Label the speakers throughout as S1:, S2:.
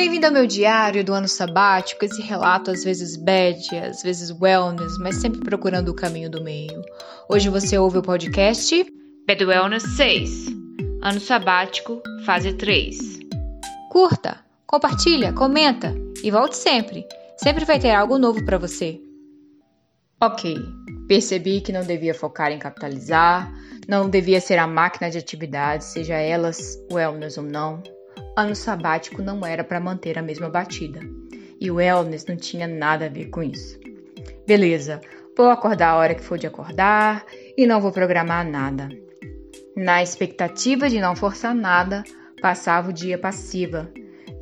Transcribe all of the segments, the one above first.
S1: Bem-vindo ao meu diário do ano sabático, esse relato às vezes bad, às vezes wellness, mas sempre procurando o caminho do meio. Hoje você ouve o podcast
S2: Bad Wellness 6, ano sabático, fase 3.
S1: Curta, compartilha, comenta e volte sempre. Sempre vai ter algo novo para você. Ok, percebi que não devia focar em capitalizar, não devia ser a máquina de atividades, seja elas wellness ou não. Ano sabático não era para manter a mesma batida. E o wellness não tinha nada a ver com isso. Beleza, vou acordar a hora que for de acordar e não vou programar nada. Na expectativa de não forçar nada, passava o dia passiva,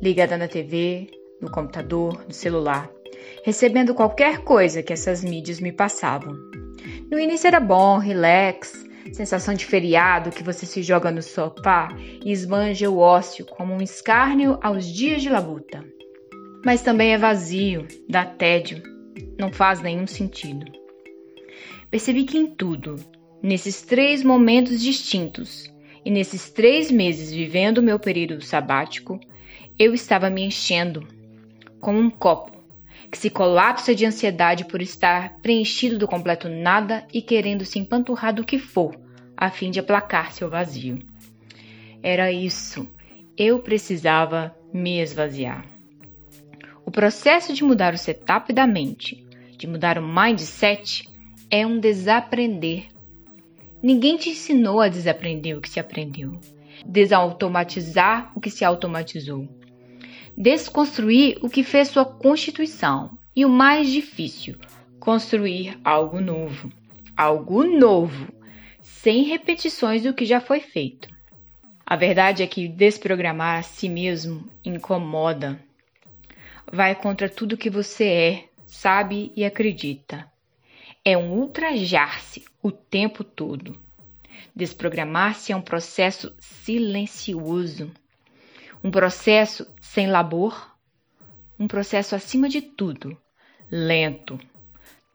S1: ligada na TV, no computador, no celular, recebendo qualquer coisa que essas mídias me passavam. No início era bom, relax, sensação de feriado que você se joga no sofá e esbanja o ócio como um escárnio aos dias de labuta. Mas também é vazio, dá tédio, não faz nenhum sentido. Percebi que em tudo, nesses três momentos distintos e nesses três meses vivendo meu período sabático, eu estava me enchendo como um copo que se colapsa de ansiedade por estar preenchido do completo nada e querendo se empanturrar do que for, a fim de aplacar seu vazio. Era isso. Eu precisava me esvaziar. O processo de mudar o setup da mente, de mudar o mindset, é um desaprender. Ninguém te ensinou a desaprender o que se aprendeu, desautomatizar o que se automatizou desconstruir o que fez sua constituição e o mais difícil, construir algo novo. Algo novo, sem repetições do que já foi feito. A verdade é que desprogramar a si mesmo incomoda. Vai contra tudo que você é, sabe e acredita. É um ultrajar-se o tempo todo. Desprogramar-se é um processo silencioso um processo sem labor, um processo acima de tudo, lento.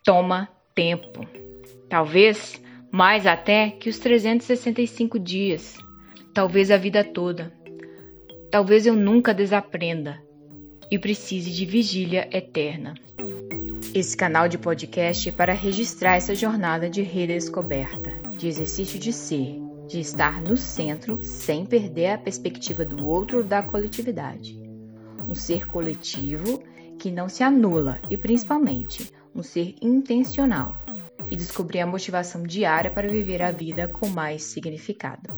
S1: Toma tempo. Talvez mais até que os 365 dias. Talvez a vida toda. Talvez eu nunca desaprenda e precise de vigília eterna. Esse canal de podcast é para registrar essa jornada de redescoberta, de exercício de ser de estar no centro sem perder a perspectiva do outro ou da coletividade. Um ser coletivo que não se anula e, principalmente, um ser intencional e descobrir a motivação diária para viver a vida com mais significado.